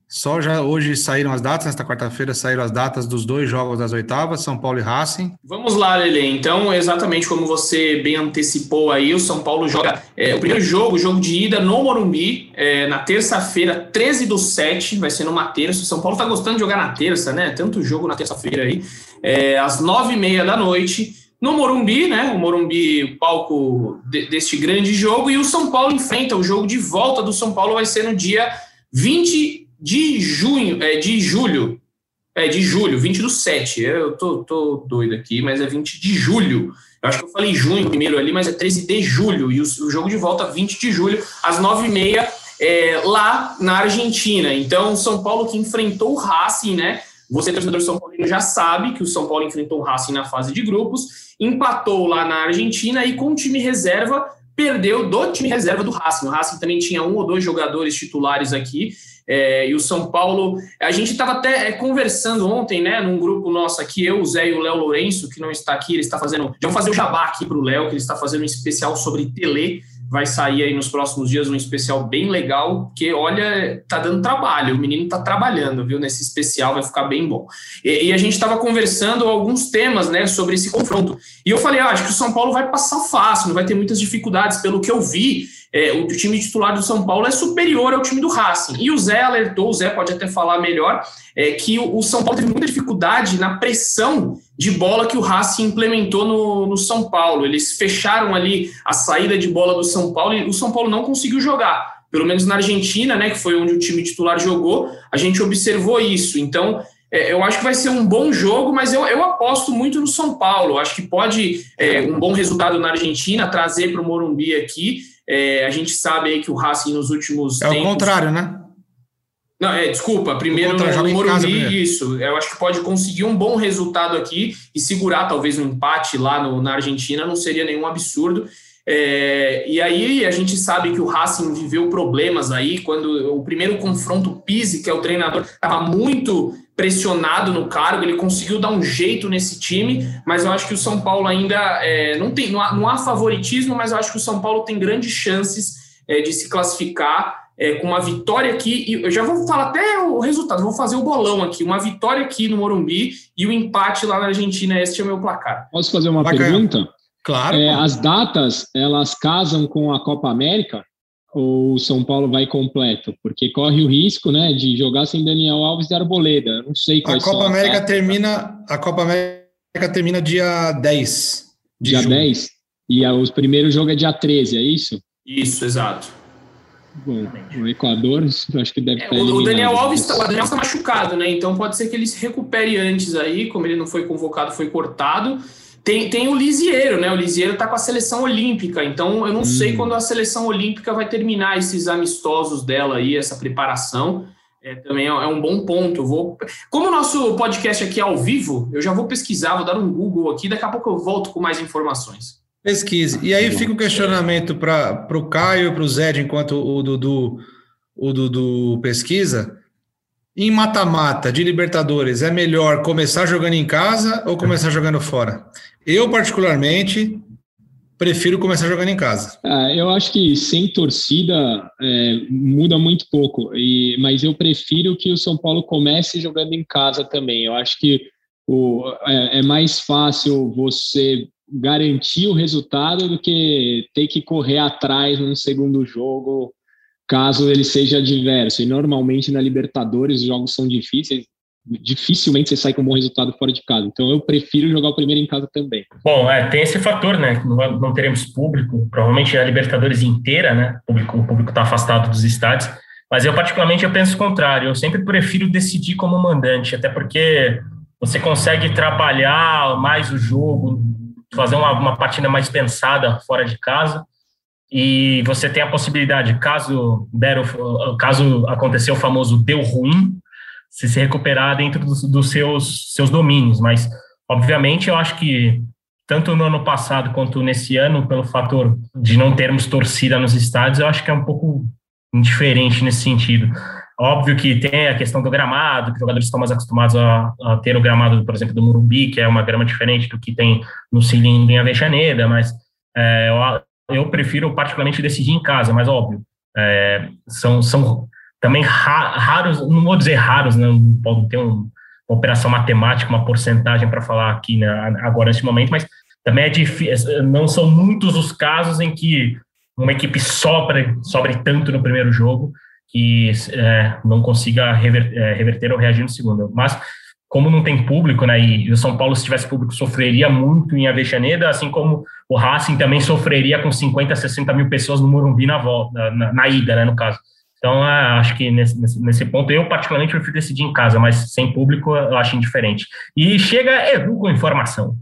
Só já hoje saíram as datas, nesta quarta-feira saíram as datas dos dois jogos das oitavas, São Paulo e Racing. Vamos lá, Lele. Então, exatamente como você bem antecipou aí, o São Paulo joga é, o primeiro jogo, o jogo de ida no Morumbi, é, na terça-feira, 13 do 7, vai ser numa terça. O São Paulo tá gostando de jogar na terça, né? Tanto jogo na terça-feira aí, é, às nove e meia da noite. No Morumbi, né? O Morumbi, palco de, deste grande jogo, e o São Paulo enfrenta o jogo de volta do São Paulo, vai ser no dia 20 de junho, é, de julho, é de julho, 20 do 7. Eu tô, tô doido aqui, mas é 20 de julho. Eu acho que eu falei junho primeiro ali, mas é 13 de julho. E o, o jogo de volta 20 de julho, às 9h30, é, lá na Argentina. Então, São Paulo que enfrentou o Racing, né? Você, torcedor São Paulino, já sabe que o São Paulo enfrentou o Racing na fase de grupos, empatou lá na Argentina e com o time reserva perdeu do time reserva do Racing. O Racing também tinha um ou dois jogadores titulares aqui é, e o São Paulo, a gente estava até é, conversando ontem, né, num grupo nosso aqui, eu, o Zé e o Léo Lourenço, que não está aqui, ele está fazendo. Já vou fazer o jabá aqui para o Léo, que ele está fazendo um especial sobre Tele. Vai sair aí nos próximos dias um especial bem legal, que olha, tá dando trabalho, o menino tá trabalhando, viu? Nesse especial vai ficar bem bom. E, e a gente estava conversando alguns temas, né, sobre esse confronto. E eu falei, ah, acho que o São Paulo vai passar fácil, não vai ter muitas dificuldades, pelo que eu vi é, o time titular do São Paulo é superior ao time do Racing. E o Zé alertou, o Zé pode até falar melhor, é, que o, São Paulo teve muita dificuldade na pressão de bola que o Racing implementou no, no, São Paulo. Eles fecharam ali a saída de bola do São Paulo e o São Paulo não conseguiu jogar. Pelo menos na Argentina, né, que foi onde o time titular jogou, a gente observou isso. Então, é, eu acho que vai ser um bom jogo, mas eu, eu aposto muito no São Paulo. Eu acho que pode é, um bom resultado na Argentina trazer para o Morumbi aqui. É, a gente sabe aí que o Racing nos últimos É tempos... o contrário, né? Não, é, desculpa, primeiro no Morumbi, isso. Eu acho que pode conseguir um bom resultado aqui e segurar talvez um empate lá no, na Argentina, não seria nenhum absurdo. É, e aí a gente sabe que o Racing viveu problemas aí, quando o primeiro confronto Pise, que é o treinador, estava muito pressionado no cargo, ele conseguiu dar um jeito nesse time, mas eu acho que o São Paulo ainda é, não tem, não há, não há, favoritismo, mas eu acho que o São Paulo tem grandes chances é, de se classificar é, com uma vitória aqui, e eu já vou falar até o resultado, vou fazer o bolão aqui, uma vitória aqui no Morumbi e o um empate lá na Argentina, este é o meu placar. Posso fazer uma pergunta? Claro. É, as datas, elas casam com a Copa América? Ou o São Paulo vai completo? Porque corre o risco, né, de jogar sem Daniel Alves e Arboleda. não sei qual A Copa América termina, a Copa América termina dia 10 de Dia junho. 10? E os primeiros jogos é dia 13, é isso? Isso, exato. Bom, o Equador, acho que deve é, estar O Daniel Alves está machucado, né? Então pode ser que ele se recupere antes aí, como ele não foi convocado, foi cortado. Tem, tem o Lisieiro, né? O Lisieiro está com a seleção olímpica, então eu não hum. sei quando a seleção olímpica vai terminar esses amistosos dela aí, essa preparação. É, também é, é um bom ponto. Eu vou, como o nosso podcast aqui é ao vivo, eu já vou pesquisar, vou dar um Google aqui, daqui a pouco eu volto com mais informações. Pesquise. E aí fica o questionamento para o Caio e para o Zé, enquanto o Dudu, o Dudu pesquisa. Em mata-mata de Libertadores, é melhor começar jogando em casa ou começar jogando fora? Eu, particularmente, prefiro começar jogando em casa. Ah, eu acho que sem torcida é, muda muito pouco, e, mas eu prefiro que o São Paulo comece jogando em casa também. Eu acho que o, é, é mais fácil você garantir o resultado do que ter que correr atrás num segundo jogo caso ele seja adverso. E normalmente na Libertadores os jogos são difíceis. dificilmente você sai com um bom resultado fora de casa. Então eu prefiro jogar o primeiro em casa também. Bom, é, tem esse fator, né? Não, não teremos público, provavelmente a Libertadores inteira, né? O público, o público está afastado dos estádios. Mas eu, particularmente, eu penso o contrário. Eu sempre prefiro decidir como mandante, até porque você consegue trabalhar mais o jogo, fazer uma, uma partida mais pensada fora de casa e você tem a possibilidade, caso der caso acontecer o famoso deu ruim, se se recuperar dentro dos, dos, seus seus domínios. Mas, obviamente, eu acho que tanto no ano passado quanto nesse ano, pelo fator de não termos torcida nos estádios, eu acho que é um pouco indiferente nesse sentido. Óbvio que tem a questão do gramado, que os jogadores estão mais acostumados a, a, ter o gramado, por exemplo, do Murumbi, que é uma grama diferente do que tem no cilindro em Avexaneda, mas é, eu, prefiro particularmente decidir em casa, mas óbvio, é, são, são também raros, não vou dizer raros, né, não pode ter um, uma operação matemática, uma porcentagem para falar aqui né, agora nesse momento, mas também é difícil, não são muitos os casos em que uma equipe sobre, sobre tanto no primeiro jogo que é, não consiga rever, é, reverter ou reagir no segundo. Mas, como não tem público, né, e o São Paulo, se tivesse público, sofreria muito em Avexaneda, assim como o Racing também sofreria com 50, 60 mil pessoas no Morumbi na, volta, na, na ida, né, no caso. Então, é, acho que nesse, nesse, ponto, eu particularmente prefiro decidir em casa, mas sem público eu acho indiferente. E chega Edu com informação.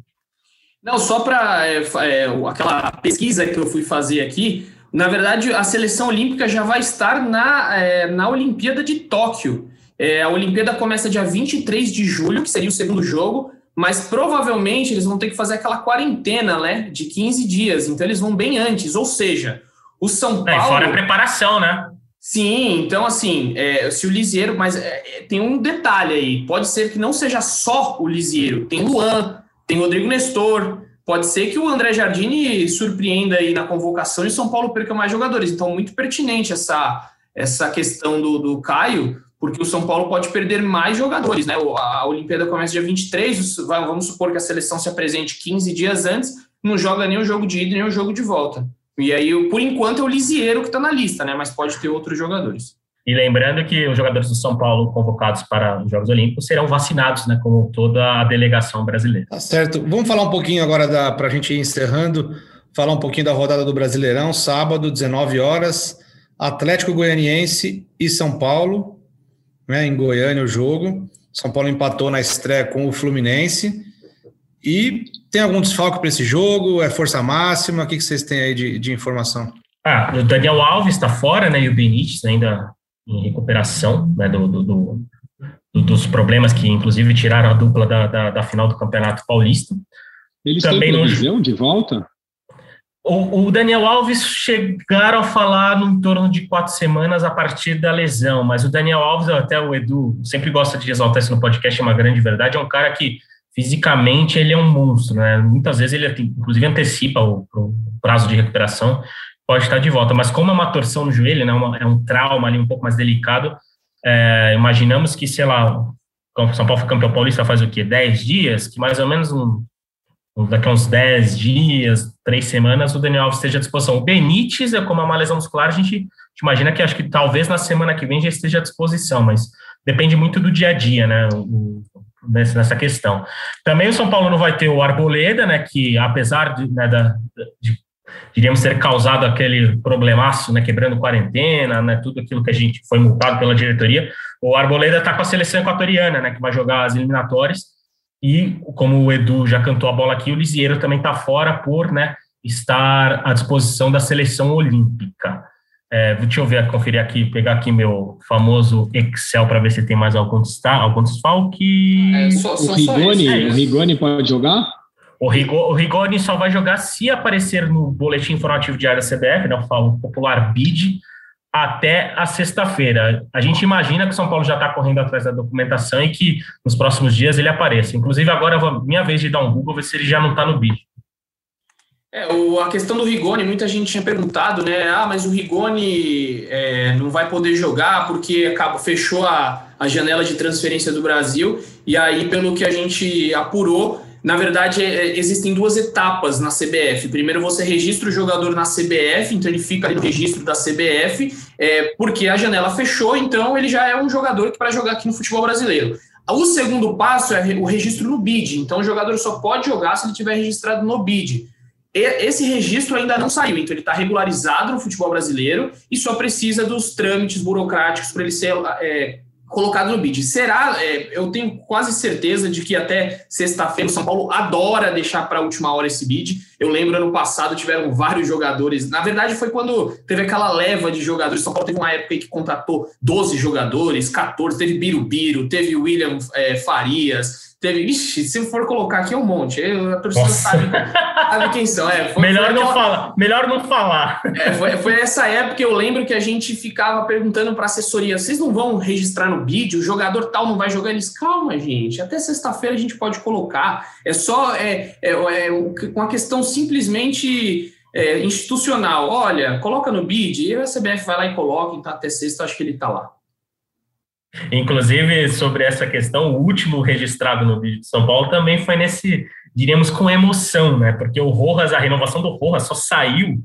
Não, só para é, é, aquela pesquisa que eu fui fazer aqui, na verdade, a seleção olímpica já vai estar na, é, na Olimpíada de Tóquio. É, a Olimpíada começa dia 23 de julho, que seria o segundo jogo, mas provavelmente eles vão ter que fazer aquela quarentena, né, de 15 dias, então eles vão bem antes, ou seja, o São Paulo... É, fora a preparação, né? Sim, então assim, é, se o Lisieiro, mas é, tem um detalhe aí, pode ser que não seja só o Lisieiro, tem Luan, tem Rodrigo Nestor, pode ser que o André Jardini surpreenda aí na convocação e São Paulo perca mais jogadores. Então, muito pertinente essa, essa questão do, do Caio, porque o São Paulo pode perder mais jogadores, né? A Olimpíada começa dia 23, vamos supor que a seleção se apresente 15 dias antes, não joga nem o jogo de ida nem o jogo de volta. E aí, por enquanto, é o Lisieiro que está na lista, né? Mas pode ter outros jogadores. E lembrando que os jogadores do São Paulo convocados para os Jogos Olímpicos serão vacinados, né, como toda a delegação brasileira. Tá certo. Vamos falar um pouquinho agora para a gente ir encerrando, falar um pouquinho da rodada do Brasileirão, sábado, 19 horas, Atlético Goianiense e São Paulo, né, em Goiânia o jogo. São Paulo empatou na estreia com o Fluminense. E tem algum desfalque para esse jogo? É força máxima? O que, que vocês têm aí de, de informação? Ah, o Daniel Alves está fora, né? E o Benítez ainda em recuperação né, do, do, do, dos problemas que, inclusive, tiraram a dupla da, da, da final do Campeonato Paulista. Eles Também têm previsão de volta? O, o, Daniel Alves chegaram a falar em torno de quatro semanas a partir da lesão, mas o Daniel Alves, até o Edu sempre gosta de exaltar isso no podcast, é uma grande verdade, é um cara que fisicamente ele é um monstro, né? Muitas vezes ele inclusive antecipa o, o prazo de recuperação pode estar de volta. Mas como é uma torção no joelho, né, uma, é um trauma ali um pouco mais delicado, é, imaginamos que, sei lá, São Paulo foi campeão paulista faz o quê? 10 dias? Que mais ou menos um, daqui a uns 10 dias, 3 semanas, o Daniel Alves esteja à disposição. O Benítez, é como é uma lesão muscular, a gente imagina que acho que talvez na semana que vem já esteja à disposição, mas depende muito do dia a dia, né? O, nessa questão. Também o São Paulo não vai ter o Arboleda, né, que apesar de, né, da, de diríamos ter causado aquele problemaço, né, quebrando quarentena, né, tudo aquilo que a gente foi multado pela diretoria. O Arboleda está com a seleção equatoriana, né, que vai jogar as eliminatórias. E como o Edu já cantou a bola aqui, o Lisieiro também está fora por, né, estar à disposição da seleção olímpica. É, deixa eu ver, conferir aqui, pegar aqui meu famoso Excel para ver se tem mais algum destaque, algum desfalque. É, só, só, o, Rigoni, é o Rigoni pode jogar? O, Rigoni só vai jogar se aparecer no boletim informativo diário da CBF, né, o popular BID, até a sexta-feira. A gente imagina que o São Paulo já está correndo atrás da documentação e que nos próximos dias ele apareça. Inclusive, agora minha vez de dar um Google, ver se ele já não está no BID. É, o, a questão do Rigoni, muita gente tinha perguntado, né? Ah, mas o Rigoni é, não vai poder jogar porque acabou, fechou a, a janela de transferência do Brasil. E aí, pelo que a gente apurou, na verdade, é, é, existem duas etapas na CBF. Primeiro, você registra o jogador na CBF, então ele fica no registro da CBF, é, porque a janela fechou, então ele já é um jogador que para jogar aqui no futebol brasileiro. O segundo passo é o registro no BID. Então, o jogador só pode jogar se ele tiver registrado no BID. Esse registro ainda não saiu, então ele está regularizado no futebol brasileiro e só precisa dos trâmites burocráticos para ele ser é, colocado no bid. Será? É, eu tenho quase certeza de que até sexta-feira o São Paulo adora deixar para a última hora esse bid. Eu lembro ano passado tiveram vários jogadores. Na verdade, foi quando teve aquela leva de jogadores. São Paulo teve uma época que contratou 12 jogadores, 14, teve Birubiru, teve William é, Farias. Teve, ixi, se for colocar aqui é um monte. Eu, a torcida sabe, sabe, quem são. É, foi, melhor, foi não falar, melhor não falar. É, foi, foi essa época que eu lembro que a gente ficava perguntando para a assessoria: vocês não vão registrar no bid? O jogador tal não vai jogar? Eles, calma, gente, até sexta-feira a gente pode colocar. É só é, é, é uma questão simplesmente é, institucional. Olha, coloca no bid, e a CBF vai lá e coloca, então até sexta acho que ele está lá. Inclusive, sobre essa questão, o último registrado no vídeo de São Paulo também foi nesse, diríamos, com emoção, né? Porque o Rojas, a renovação do Rojas só saiu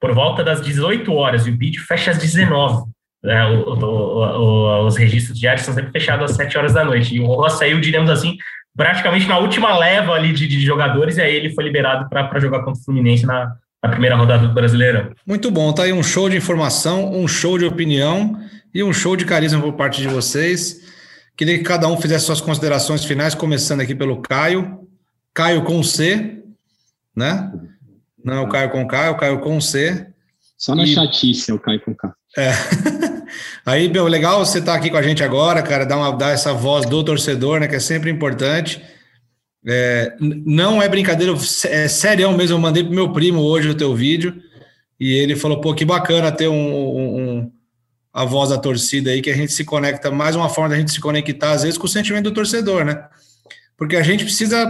por volta das 18 horas e o bid fecha às 19. Né? O, o, o, os registros diários são sempre fechados às 7 horas da noite. E o Rojas saiu, diríamos assim, praticamente na última leva ali de, de jogadores, e aí ele foi liberado para jogar contra o Fluminense na, na primeira rodada do Brasileirão. Muito bom, tá aí um show de informação, um show de opinião e um show de carisma por parte de vocês. Queria que cada um fizesse suas considerações finais, começando aqui pelo Caio. Caio com C, né? Não é o Caio com K, é o Caio com C. Só na e... chatice é o Caio com K. É. Aí, meu, legal você estar tá aqui com a gente agora, cara, dar, uma, dar essa voz do torcedor, né, que é sempre importante. É, não é brincadeira, é sério mesmo. Eu mandei pro meu primo hoje o teu vídeo e ele falou: pô, que bacana ter um, um, a voz da torcida aí, que a gente se conecta, mais uma forma da gente se conectar, às vezes, com o sentimento do torcedor, né? Porque a gente precisa.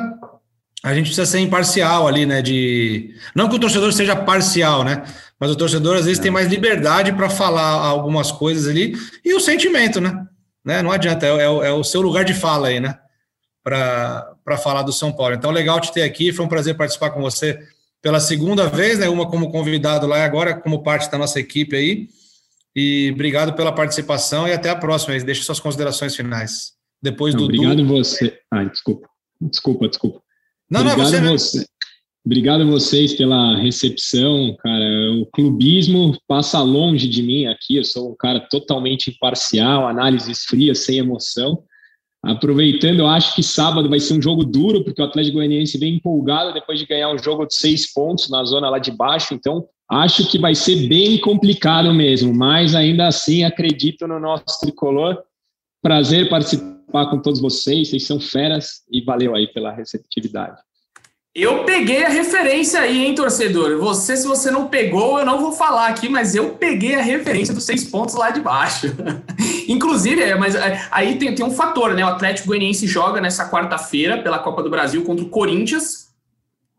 A gente precisa ser imparcial ali, né? De. Não que o torcedor seja parcial, né? Mas o torcedor às vezes tem mais liberdade para falar algumas coisas ali. E o sentimento, né? né? Não adianta, é, é, é o seu lugar de fala aí, né? Para falar do São Paulo. Então, legal te ter aqui. Foi um prazer participar com você pela segunda vez, né? Uma como convidado lá e agora como parte da nossa equipe aí. E obrigado pela participação e até a próxima. Deixe suas considerações finais. Depois não, do. Obrigado você. Ai, desculpa. Desculpa, desculpa. Não, obrigado não, é você, você. Obrigado a vocês pela recepção, cara. O clubismo passa longe de mim aqui. Eu sou um cara totalmente imparcial, análises frias, sem emoção. Aproveitando, eu acho que sábado vai ser um jogo duro, porque o Atlético Goianiense vem empolgado depois de ganhar um jogo de seis pontos na zona lá de baixo. Então, Acho que vai ser bem complicado mesmo, mas ainda assim acredito no nosso tricolor. Prazer participar com todos vocês, vocês são feras e valeu aí pela receptividade. Eu peguei a referência aí, hein, torcedor? Você, se você não pegou, eu não vou falar aqui, mas eu peguei a referência dos seis pontos lá de baixo. Inclusive, é, mas é, aí tem, tem um fator, né? O Atlético Goianiense joga nessa quarta-feira pela Copa do Brasil contra o Corinthians.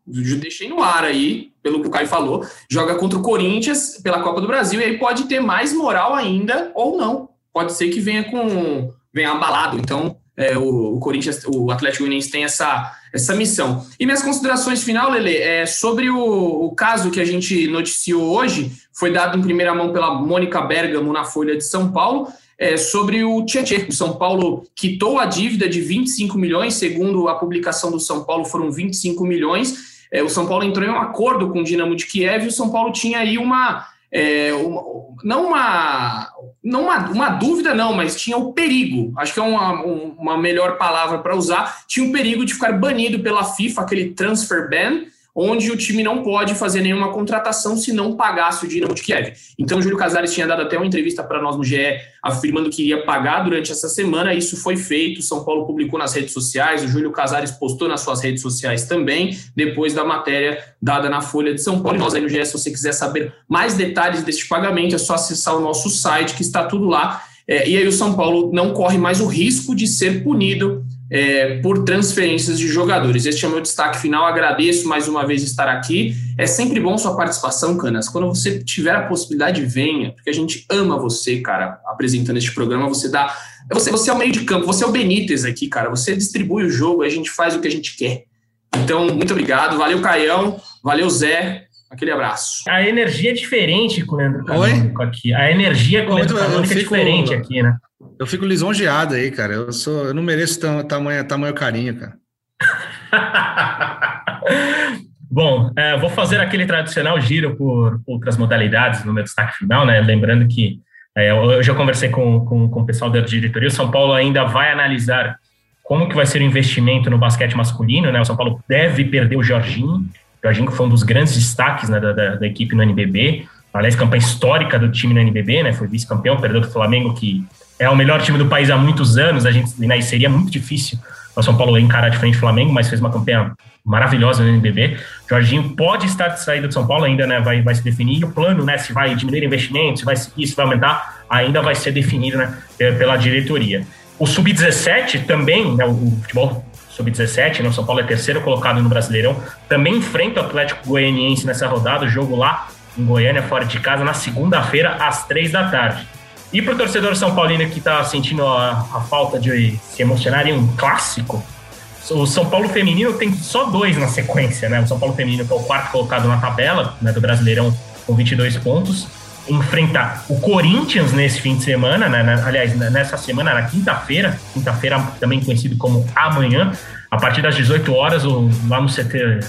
Eu deixei no ar aí, pelo que o Caio falou, joga contra o Corinthians pela Copa do Brasil e aí pode ter mais moral ainda ou não. Pode ser que venha com venha abalado. Então, é, o, o, Corinthians, o Atlético Goianiense tem essa, essa missão. E minhas considerações final, Lele, é sobre o, o caso que a gente noticiou hoje, foi dado em primeira mão pela Mônica Bergamo na Folha de São Paulo, é, sobre o Tietchan. O São Paulo quitou a dívida de 25 milhões, segundo a publicação do São Paulo, foram 25 milhões é, o São Paulo entrou em um acordo com o Dinamo de Kiev e o São Paulo tinha aí uma, é, uma, não uma não uma, uma dúvida não, mas tinha o perigo, acho que é uma, uma melhor palavra para usar, tinha o perigo de ficar banido pela FIFA, aquele transfer ban, onde o time não pode fazer nenhuma contratação se não pagasse o Dinamo de Kiev. Então, o Júlio Casares tinha dado até uma entrevista para nós no GE, afirmando que iria pagar durante essa semana. Isso foi feito. São Paulo publicou nas redes sociais, o Júlio Casares postou nas suas redes sociais também, depois da matéria dada na Folha de São Paulo. E nós aí no GE, se você quiser saber mais detalhes deste pagamento, é só acessar o nosso site, que está tudo lá. É, e aí o São Paulo não corre mais o risco de ser punido é, por transferências de jogadores. Este é o meu destaque final. Agradeço mais uma vez estar aqui. É sempre bom sua participação, Canas. Quando você tiver a possibilidade, venha, porque a gente ama você, cara, apresentando este programa. Você dá. Você, você é o meio de campo, você é o Benítez aqui, cara. Você distribui o jogo, a gente faz o que a gente quer. Então, muito obrigado. Valeu, Caião. Valeu, Zé. Aquele abraço. A energia é diferente com o Leandro Canônico aqui. A energia com o Leandro Canônico é diferente aqui, né? Eu fico lisonjeado aí, cara. Eu, sou, eu não mereço tamanho, tamanho carinho, cara. Bom, é, vou fazer aquele tradicional giro por outras modalidades no meu destaque final, né? Lembrando que é, eu já conversei com, com, com o pessoal da diretoria, o São Paulo ainda vai analisar como que vai ser o investimento no basquete masculino, né? O São Paulo deve perder o Jorginho, Jorginho foi um dos grandes destaques né, da, da, da, equipe no NBB, aliás, campanha histórica do time no NBB, né? Foi vice-campeão, perdeu do Flamengo, que é o melhor time do país há muitos anos, a gente, né, seria muito difícil o São Paulo encarar de frente do Flamengo, mas fez uma campanha maravilhosa no NBB. Jorginho pode estar de saída do São Paulo, ainda né, vai, vai se definir. E o plano, né, se vai diminuir investimentos, se vai seguir, se vai aumentar, ainda vai ser definido né, pela diretoria. O Sub-17 também, né, o futebol Sub-17, né, o São Paulo é terceiro colocado no Brasileirão, também enfrenta o Atlético Goianiense nessa rodada, o jogo lá em Goiânia, fora de casa, na segunda-feira, às três da tarde. E para o torcedor São Paulino que está sentindo a, a, falta de se emocionar em um clássico, o São Paulo Feminino tem só dois na sequência, né? O São Paulo Feminino, que é o quarto colocado na tabela né, do Brasileirão, com 22 pontos, enfrenta o Corinthians nesse fim de semana, né? aliás, nessa semana, na quinta-feira, quinta-feira também conhecido como amanhã, a partir das 18 horas, lá no CT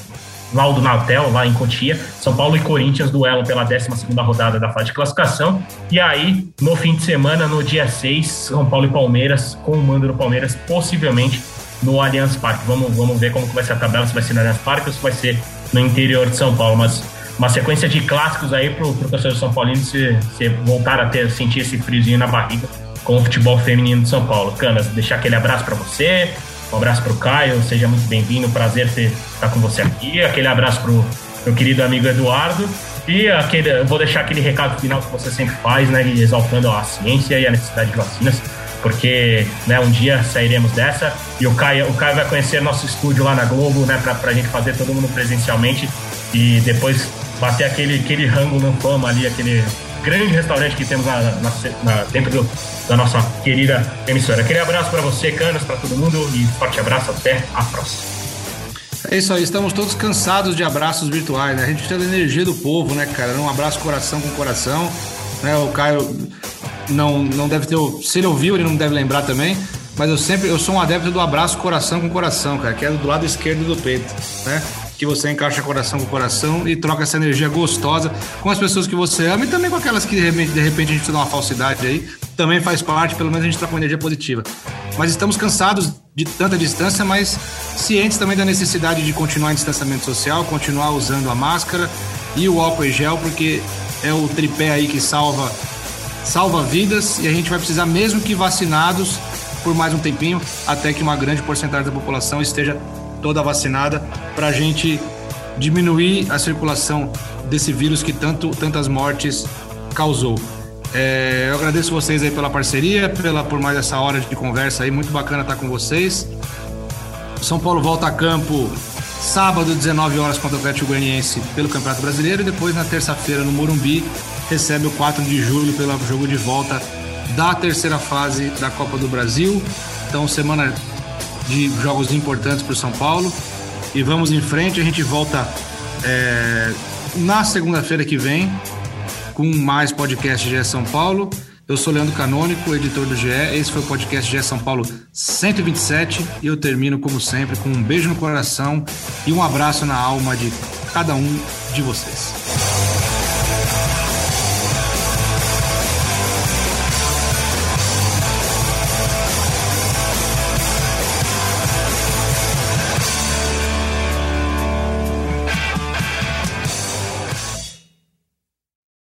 Laudo Natel, lá em Cotia. São Paulo e Corinthians duelam pela 12 rodada da fase de classificação. E aí, no fim de semana, no dia 6, São Paulo e Palmeiras, com o mando do Palmeiras, possivelmente no Allianz Parque. Vamos, vamos ver como que vai ser a tabela, se vai ser no Allianz Parque ou se vai ser no interior de São Paulo. Mas uma sequência de clássicos aí pro, pro torcedor São Paulino se, se voltar a ter, sentir esse friozinho na barriga com o futebol feminino de São Paulo. Canas, deixar aquele abraço para você, um abraço para o Caio, seja muito bem-vindo, prazer ter, estar com você aqui. Aquele abraço para o meu querido amigo Eduardo. E aquele, eu vou deixar aquele recado final que você sempre faz, né, exaltando a ciência e a necessidade de vacinas, porque né, um dia sairemos dessa e o Caio, o Caio vai conhecer nosso estúdio lá na Globo, né, para a gente fazer todo mundo presencialmente e depois bater aquele, aquele rango no fama ali, aquele grande restaurante que temos na, na, na, dentro do, da nossa querida emissora. Aquele abraço para você, Canas, para todo mundo e forte abraço até a próxima. É isso aí, estamos todos cansados de abraços virtuais, né? A gente precisa da energia do povo, né, cara? Um abraço coração com coração. Né? O Caio não, não deve ter. Se ele ouviu, ele não deve lembrar também. Mas eu sempre eu sou um adepto do abraço coração com coração, cara, que é do lado esquerdo do peito, né? Que você encaixa coração com coração e troca essa energia gostosa com as pessoas que você ama e também com aquelas que de repente, de repente a gente dá uma falsidade aí. Também faz parte, pelo menos a gente troca uma energia positiva. Mas estamos cansados de tanta distância, mas cientes também da necessidade de continuar em distanciamento social, continuar usando a máscara e o álcool e gel, porque é o tripé aí que salva salva vidas e a gente vai precisar mesmo que vacinados por mais um tempinho até que uma grande porcentagem da população esteja toda vacinada para a gente diminuir a circulação desse vírus que tanto, tantas mortes causou. É, eu agradeço vocês aí pela parceria, pela, por mais essa hora de conversa aí, muito bacana estar com vocês. São Paulo volta a campo sábado, 19 horas contra o Atlético Goianiense pelo Campeonato Brasileiro e depois na terça-feira no Morumbi recebe o 4 de julho pelo jogo de volta da terceira fase da Copa do Brasil. Então, semana de jogos importantes para o São Paulo. E vamos em frente, a gente volta é, na segunda-feira que vem com mais podcast GE São Paulo. Eu sou Leandro Canônico, editor do GE. Esse foi o podcast GE São Paulo 127 e eu termino, como sempre, com um beijo no coração e um abraço na alma de cada um de vocês.